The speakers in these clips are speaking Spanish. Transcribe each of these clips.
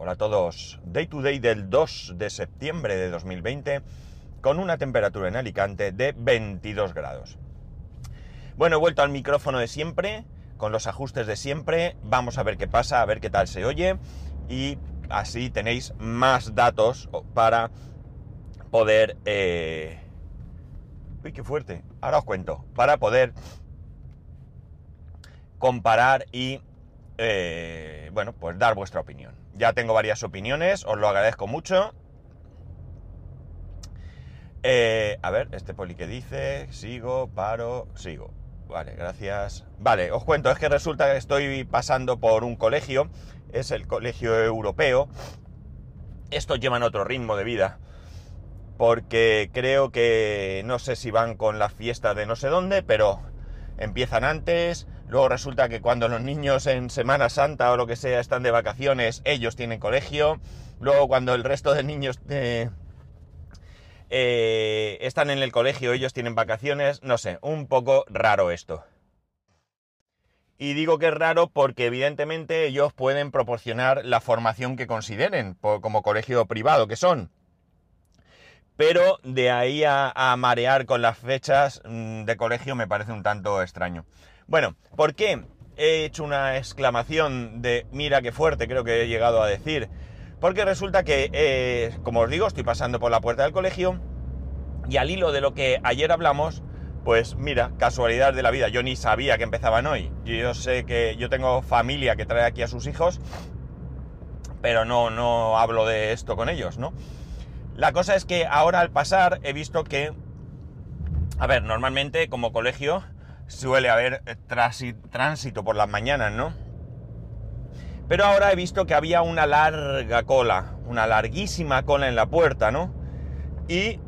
Hola a todos. Day to day del 2 de septiembre de 2020 con una temperatura en Alicante de 22 grados. Bueno, he vuelto al micrófono de siempre, con los ajustes de siempre. Vamos a ver qué pasa, a ver qué tal se oye y así tenéis más datos para poder... Eh... Uy, qué fuerte. Ahora os cuento. Para poder comparar y, eh, bueno, pues dar vuestra opinión. Ya tengo varias opiniones, os lo agradezco mucho. Eh, a ver, este poli que dice, sigo, paro, sigo. Vale, gracias. Vale, os cuento, es que resulta que estoy pasando por un colegio, es el colegio europeo. Estos llevan otro ritmo de vida, porque creo que no sé si van con la fiesta de no sé dónde, pero empiezan antes, Luego resulta que cuando los niños en Semana Santa o lo que sea están de vacaciones, ellos tienen colegio. Luego cuando el resto de niños eh, eh, están en el colegio, ellos tienen vacaciones. No sé, un poco raro esto. Y digo que es raro porque evidentemente ellos pueden proporcionar la formación que consideren, como colegio privado que son. Pero de ahí a, a marear con las fechas mm, de colegio me parece un tanto extraño. Bueno, ¿por qué he hecho una exclamación de mira qué fuerte creo que he llegado a decir? Porque resulta que, eh, como os digo, estoy pasando por la puerta del colegio y al hilo de lo que ayer hablamos, pues mira, casualidad de la vida, yo ni sabía que empezaban hoy. Yo sé que yo tengo familia que trae aquí a sus hijos, pero no, no hablo de esto con ellos, ¿no? La cosa es que ahora al pasar he visto que, a ver, normalmente como colegio suele haber eh, tránsito por las mañanas, ¿no? Pero ahora he visto que había una larga cola, una larguísima cola en la puerta, ¿no? Y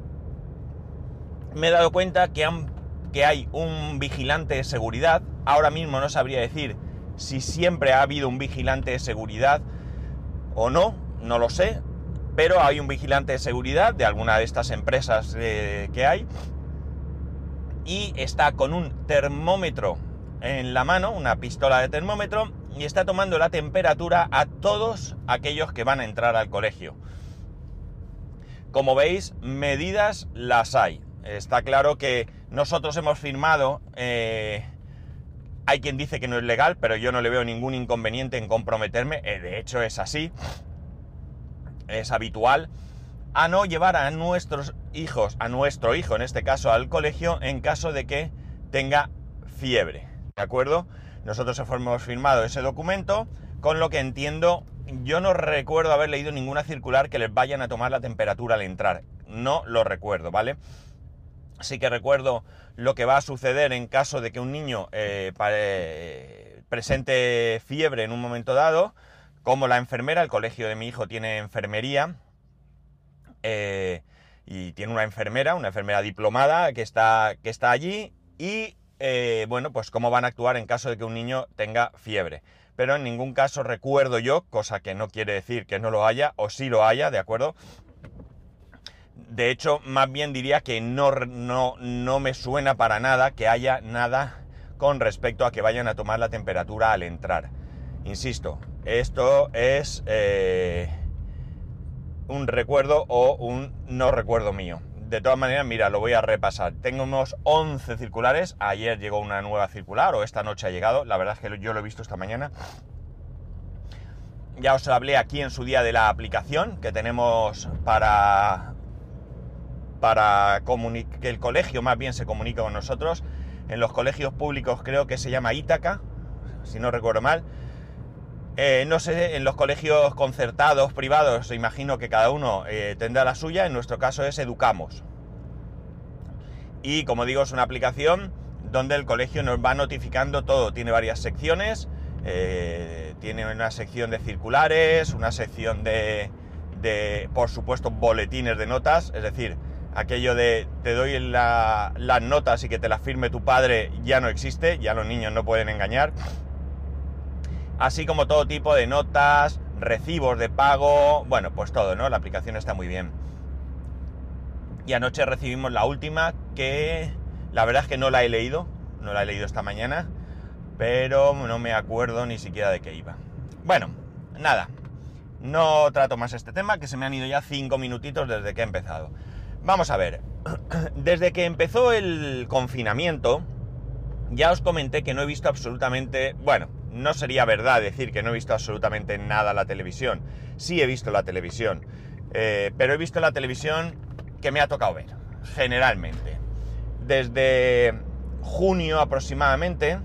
me he dado cuenta que, hay un vigilante de seguridad. Ahora mismo no sabría decir si siempre ha habido un vigilante de seguridad o no, no lo sé. Pero hay un vigilante de seguridad de alguna de estas empresas eh, que hay y está con un termómetro en la mano, una pistola de termómetro, y está tomando la temperatura a todos aquellos que van a entrar al colegio. Como veis, medidas las hay. Está claro que nosotros hemos firmado, eh, hay quien dice que no es legal, pero yo no le veo ningún inconveniente en comprometerme, eh, de hecho es así, es habitual a no llevar a nuestros hijos, a nuestro hijo en este caso, al colegio en caso de que tenga fiebre. ¿De acuerdo? Nosotros hemos firmado ese documento, con lo que entiendo, yo no recuerdo haber leído ninguna circular que les vayan a tomar la temperatura al entrar. No lo recuerdo, ¿vale? Sí que recuerdo lo que va a suceder en caso de que un niño eh, presente fiebre en un momento dado, como la enfermera, el colegio de mi hijo tiene enfermería, eh, y tiene una enfermera, una enfermera diplomada que está, que está allí y, eh, bueno, pues cómo van a actuar en caso de que un niño tenga fiebre. Pero en ningún caso recuerdo yo, cosa que no quiere decir que no lo haya, o sí lo haya, ¿de acuerdo? De hecho, más bien diría que no, no, no me suena para nada que haya nada con respecto a que vayan a tomar la temperatura al entrar. Insisto, esto es... Eh, un recuerdo o un no recuerdo mío. De todas maneras, mira, lo voy a repasar. Tengo unos 11 circulares. Ayer llegó una nueva circular o esta noche ha llegado. La verdad es que yo lo he visto esta mañana. Ya os hablé aquí en su día de la aplicación que tenemos para, para que el colegio más bien se comunique con nosotros. En los colegios públicos creo que se llama Ítaca, si no recuerdo mal. Eh, no sé, en los colegios concertados, privados, imagino que cada uno eh, tendrá la suya, en nuestro caso es Educamos. Y como digo, es una aplicación donde el colegio nos va notificando todo, tiene varias secciones, eh, tiene una sección de circulares, una sección de, por supuesto, boletines de notas, es decir, aquello de te doy las notas y que te las firme tu padre ya no existe, ya los niños no pueden engañar así como todo tipo de notas, recibos de pago, bueno, pues todo, ¿no? La aplicación está muy bien. Y anoche recibimos la última que la verdad es que no la he leído, no la he leído esta mañana, pero no me acuerdo ni siquiera de qué iba. Bueno, nada, No trato más este tema, que se me han ido ya cinco minutitos desde que he empezado. Vamos a ver, desde que empezó el confinamiento, ya os comenté que no he visto absolutamente, bueno, no sería verdad decir que no he visto absolutamente nada la televisión. Sí he visto la televisión, eh, pero he visto la televisión que me ha tocado ver, generalmente. Desde junio aproximadamente,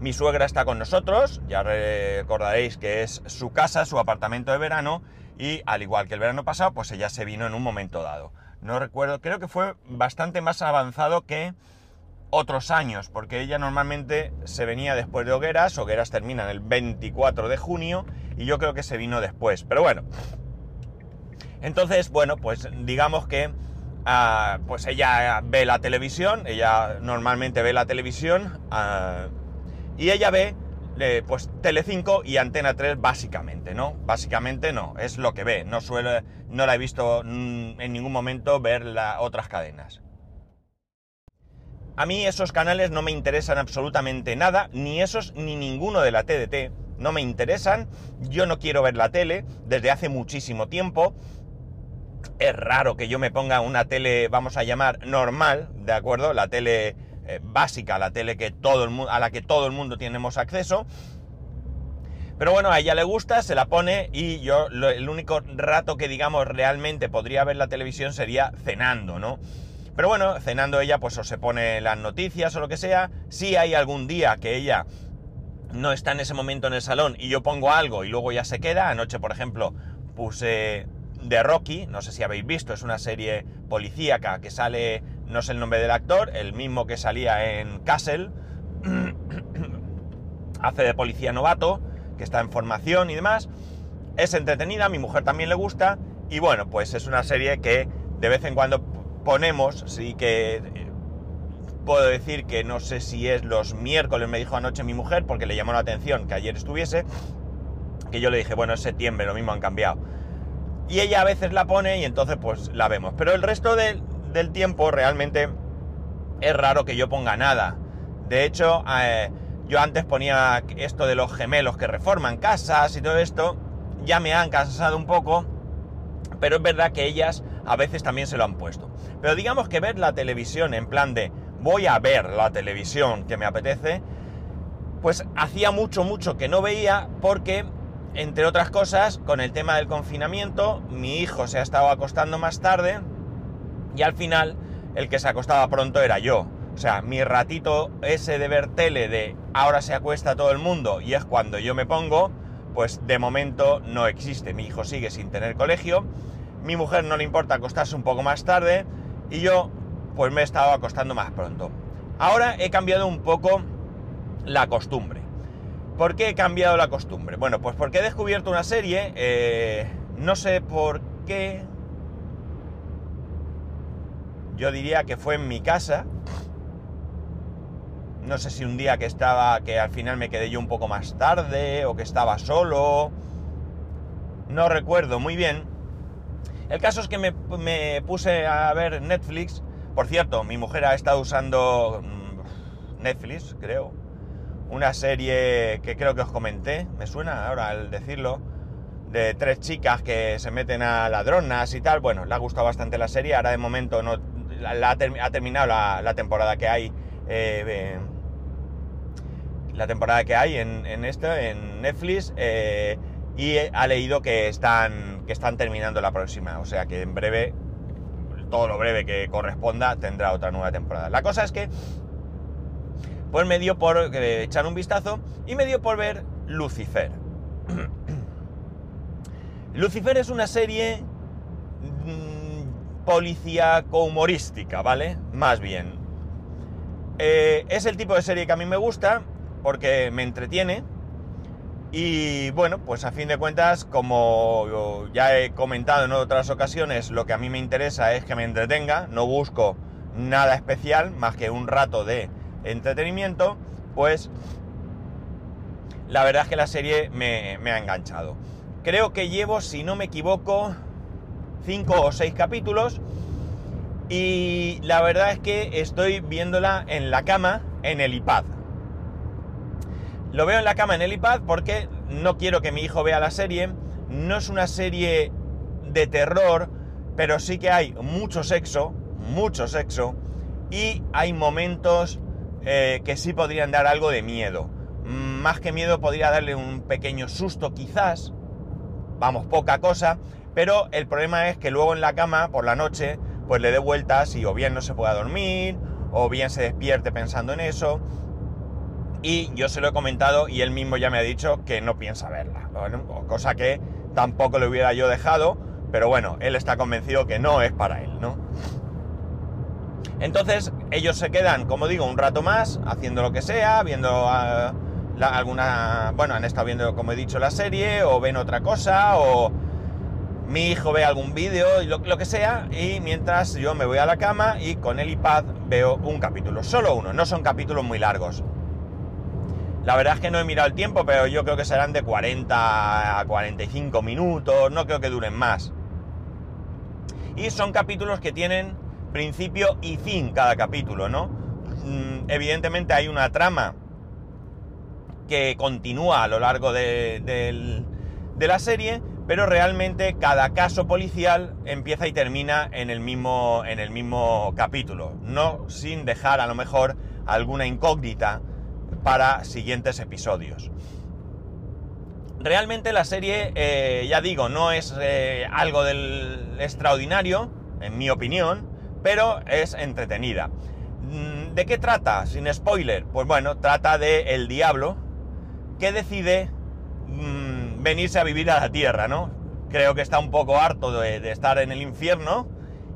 mi suegra está con nosotros, ya recordaréis que es su casa, su apartamento de verano, y al igual que el verano pasado, pues ella se vino en un momento dado. No recuerdo, creo que fue bastante más avanzado que otros años, porque ella normalmente se venía después de Hogueras, Hogueras termina en el 24 de junio y yo creo que se vino después, pero bueno. Entonces, bueno, pues digamos que ah, pues ella ve la televisión, ella normalmente ve la televisión ah, y ella ve eh, pues y Antena 3 básicamente, ¿no? Básicamente no, es lo que ve, no suele, no la he visto mm, en ningún momento ver las otras cadenas. A mí esos canales no me interesan absolutamente nada, ni esos ni ninguno de la TDT, no me interesan, yo no quiero ver la tele desde hace muchísimo tiempo. Es raro que yo me ponga una tele, vamos a llamar normal, ¿de acuerdo? La tele eh, básica, la tele que a la que todo el mundo tenemos acceso. Pero bueno, a ella le gusta, se la pone y yo el único rato que digamos realmente podría ver la televisión sería cenando, ¿no? Pero bueno, cenando ella pues o se pone las noticias o lo que sea. Si hay algún día que ella no está en ese momento en el salón y yo pongo algo y luego ya se queda. Anoche, por ejemplo, puse de Rocky, no sé si habéis visto, es una serie policíaca que sale, no sé el nombre del actor, el mismo que salía en Castle, hace de policía novato, que está en formación y demás. Es entretenida, a mi mujer también le gusta y bueno, pues es una serie que de vez en cuando ponemos, sí que eh, puedo decir que no sé si es los miércoles, me dijo anoche mi mujer, porque le llamó la atención que ayer estuviese, que yo le dije, bueno, es septiembre, lo mismo han cambiado. Y ella a veces la pone y entonces pues la vemos. Pero el resto del tiempo realmente es raro que yo ponga nada. De hecho, eh, yo antes ponía esto de los gemelos que reforman casas y todo esto, ya me han cansado un poco, pero es verdad que ellas a veces también se lo han puesto. Pero digamos que ver la televisión en plan de voy a ver la televisión que me apetece, pues hacía mucho, mucho que no veía porque, entre otras cosas, con el tema del confinamiento, mi hijo se ha estado acostando más tarde y al final el que se acostaba pronto era yo. O sea, mi ratito ese de ver tele de ahora se acuesta todo el mundo y es cuando yo me pongo, pues de momento no existe. Mi hijo sigue sin tener colegio, mi mujer no le importa acostarse un poco más tarde y yo pues me he estado acostando más pronto. Ahora he cambiado un poco la costumbre. ¿Por qué he cambiado la costumbre? Bueno, pues porque he descubierto una serie, eh, no sé por qué, yo diría que fue en mi casa, no sé si un día que estaba, que al final me quedé yo un poco más tarde o que estaba solo, no recuerdo muy bien, el caso es que me, puse a ver Netflix. Por cierto, mi mujer ha estado usando mm, Netflix, creo. Una serie que creo que os comenté, me suena ahora al decirlo, de tres chicas que se meten a ladronas y tal. Bueno, le ha gustado bastante la serie. Ahora de momento no ha, terminado la, temporada que hay. Eh, la temporada que hay en, esto, en Netflix. Eh, y ha leído que están, que están terminando la próxima, o sea que en breve, todo lo breve que corresponda, tendrá otra nueva temporada. La cosa es que, pues me dio por eh, echar un vistazo y me dio por ver Lucifer. Lucifer es una serie mmm, policíaco humorística, ¿vale? Más bien. Eh, es el tipo de serie que a mí me gusta porque me entretiene y bueno, pues a fin de cuentas, como ya he comentado en otras ocasiones, lo que a mí me interesa es que me entretenga, no busco nada especial más que un rato de entretenimiento, pues la verdad es que la serie me, ha enganchado. Creo que llevo, si no me equivoco, 5 o 6 capítulos y la verdad es que estoy viéndola en la cama, en el iPad. Lo veo en la cama en el iPad porque no quiero que mi hijo vea la serie, no es una serie de terror, pero sí que hay mucho sexo, mucho sexo, y hay momentos eh, que sí podrían dar algo de miedo. Más que miedo podría darle un pequeño susto quizás, vamos, poca cosa, pero el problema es que luego en la cama, por la noche, pues le dé vueltas y o bien no se pueda dormir, o bien se despierte pensando en eso. Y yo se lo he comentado y él mismo ya me ha dicho que no piensa verla. cosa que tampoco le hubiera yo dejado, pero bueno, él está convencido que no es para él, ¿no? Entonces ellos se quedan, como digo, un rato más haciendo lo que sea, viendo ah, alguna... Bueno, han estado viendo, como he dicho, la serie, o ven otra cosa, o mi hijo ve algún vídeo, lo, lo que sea, y mientras yo me voy a la cama y con el iPad veo un capítulo, solo uno, no son capítulos muy largos. La verdad es que no he mirado el tiempo, pero yo creo que serán de 40 a 45 minutos, no creo que duren más. Y son capítulos que tienen principio y fin cada capítulo, ¿no? Mm, evidentemente hay una trama que continúa a lo largo de, la serie, pero realmente cada caso policial empieza y termina en el mismo, en el mismo capítulo, no sin dejar a lo mejor alguna incógnita para siguientes episodios. Realmente la serie, eh, ya digo, no es eh, algo del extraordinario, en mi opinión, pero es entretenida. Mm, ¿De qué trata? Sin spoiler. Pues bueno, trata de el diablo que decide mm, venirse a vivir a la tierra, ¿no? Creo que está un poco harto de, estar en el infierno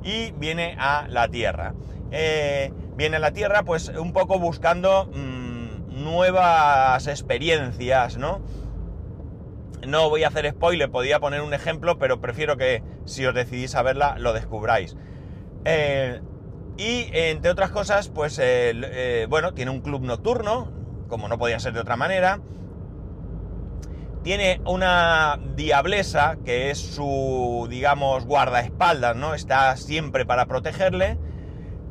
y viene a la tierra. Eh, viene a la tierra pues un poco buscando mm, nuevas experiencias, ¿no? No voy a hacer spoiler, podría poner un ejemplo, pero prefiero que si os decidís a verla lo descubráis. Eh, y entre otras cosas, pues eh, bueno, tiene un club nocturno, como no podía ser de otra manera. Tiene una diablesa que es su, digamos, guardaespaldas, ¿no? Está siempre para protegerle.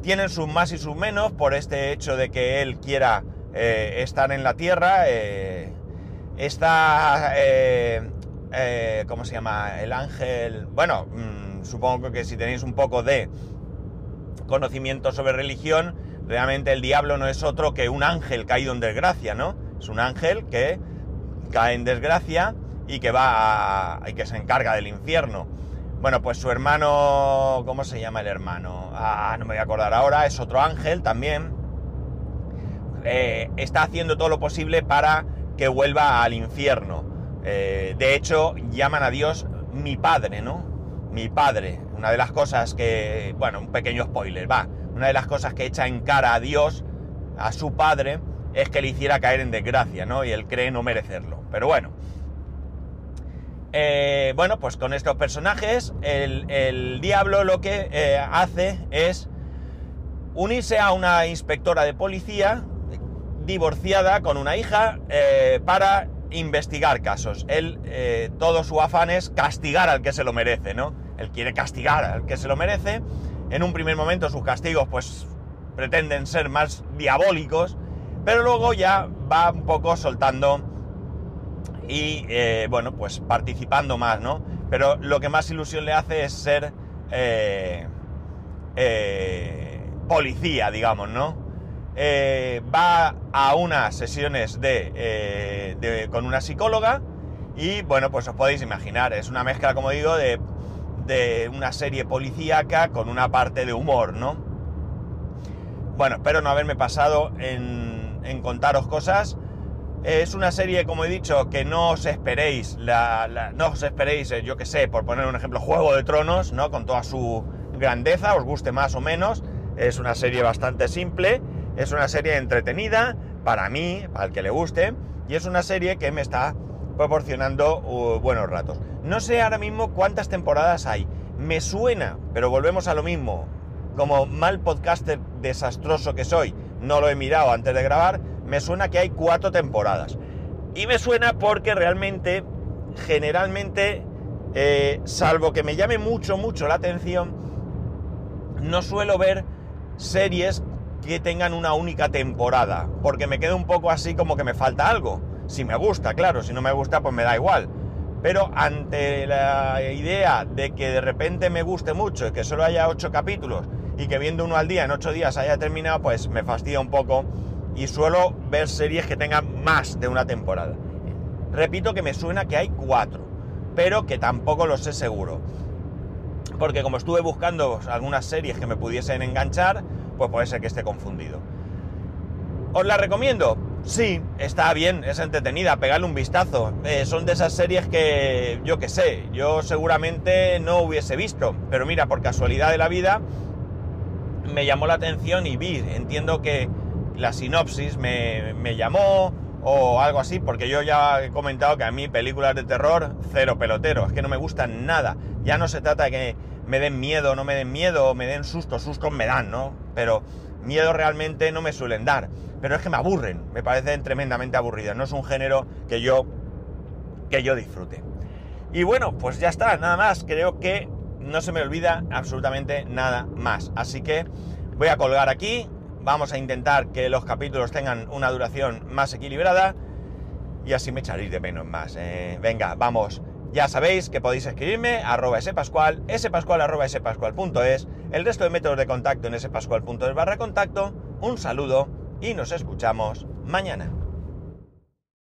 Tienen sus más y sus menos por este hecho de que él quiera eh, estar en la Tierra. está, ¿cómo se llama? El ángel. Bueno, mm, supongo que si tenéis un poco de conocimiento sobre religión, realmente el diablo no es otro que un ángel caído en desgracia, ¿no? Es un ángel que cae en desgracia y que va a, y que se encarga del infierno. Bueno, pues su hermano, ¿cómo se llama el hermano? Ah, no me voy a acordar ahora, es otro ángel también. Eh, está haciendo todo lo posible para que vuelva al infierno. Eh, de hecho, llaman a Dios mi padre, ¿no? Mi padre una de las cosas que, bueno, un pequeño spoiler, va, una de las cosas que echa en cara a Dios, a su padre, es que le hiciera caer en desgracia, ¿no? Y él cree no merecerlo. Pero bueno. Eh, bueno, pues con estos personajes, el, diablo lo que eh, hace es unirse a una inspectora de policía divorciada con una hija eh, para investigar casos. Él, todo su afán es castigar al que se lo merece, ¿no? él quiere castigar al que se lo merece. En un primer momento sus castigos pues pretenden ser más diabólicos, pero luego ya va un poco soltando y eh, bueno, pues participando más, ¿no? Pero lo que más ilusión le hace es ser eh, eh, policía, digamos, ¿no? va a unas sesiones de, con una psicóloga y bueno, pues os podéis imaginar, es una mezcla, como digo, de de una serie policíaca con una parte de humor, ¿no? Bueno, espero no haberme pasado en, en contaros cosas. Es una serie, como he dicho, que no os esperéis, no os esperéis, eh, yo que sé, por poner un ejemplo, Juego de Tronos, ¿no? Con toda su grandeza, os guste más o menos. Es una serie bastante simple, es una serie entretenida, para mí, para el que le guste, y es una serie que me está proporcionando uh, buenos ratos. No sé ahora mismo cuántas temporadas hay. Me suena, pero volvemos a lo mismo. Como mal podcaster desastroso que soy, no lo he mirado antes de grabar, me suena que hay cuatro temporadas. Y me suena porque realmente, generalmente, eh, salvo que me llame mucho, mucho la atención, no suelo ver series que tengan una única temporada, porque me quedo un poco así como que me falta algo. Si me gusta, claro, si no me gusta, pues me da igual. Pero ante la idea de que de repente me guste mucho y que solo haya ocho capítulos y que viendo uno al día en ocho días haya terminado, pues me fastidia un poco y suelo ver series que tengan más de una temporada. Repito que me suena que hay cuatro, pero que tampoco lo sé seguro. Porque como estuve buscando algunas series que me pudiesen enganchar, pues puede ser que esté confundido. ¿Os la recomiendo? Sí, está bien, es entretenida, pegarle un vistazo. Eh, son de esas series que yo que sé, yo seguramente no hubiese visto, pero mira, por casualidad de la vida me llamó la atención y vi, entiendo que la sinopsis me, me llamó o algo así, porque yo ya he comentado que a mí películas de terror, cero pelotero, es que no me gustan nada. Ya no se trata de que me den miedo, no me den miedo, me den susto, sustos me dan, ¿no? Pero miedo realmente no me suelen dar. Pero es que me aburren, me parecen tremendamente aburridos. No es un género que yo, que yo disfrute. Y bueno, pues ya está, nada más. Creo que no se me olvida absolutamente nada más. Así que voy a colgar aquí. Vamos a intentar que los capítulos tengan una duración más equilibrada. Y así me echaréis de menos más. Eh. venga, vamos. Ya sabéis que podéis escribirme arroba spascual, spascual arroba el resto de métodos de contacto en spascual.es barra contacto. Un saludo y nos escuchamos mañana.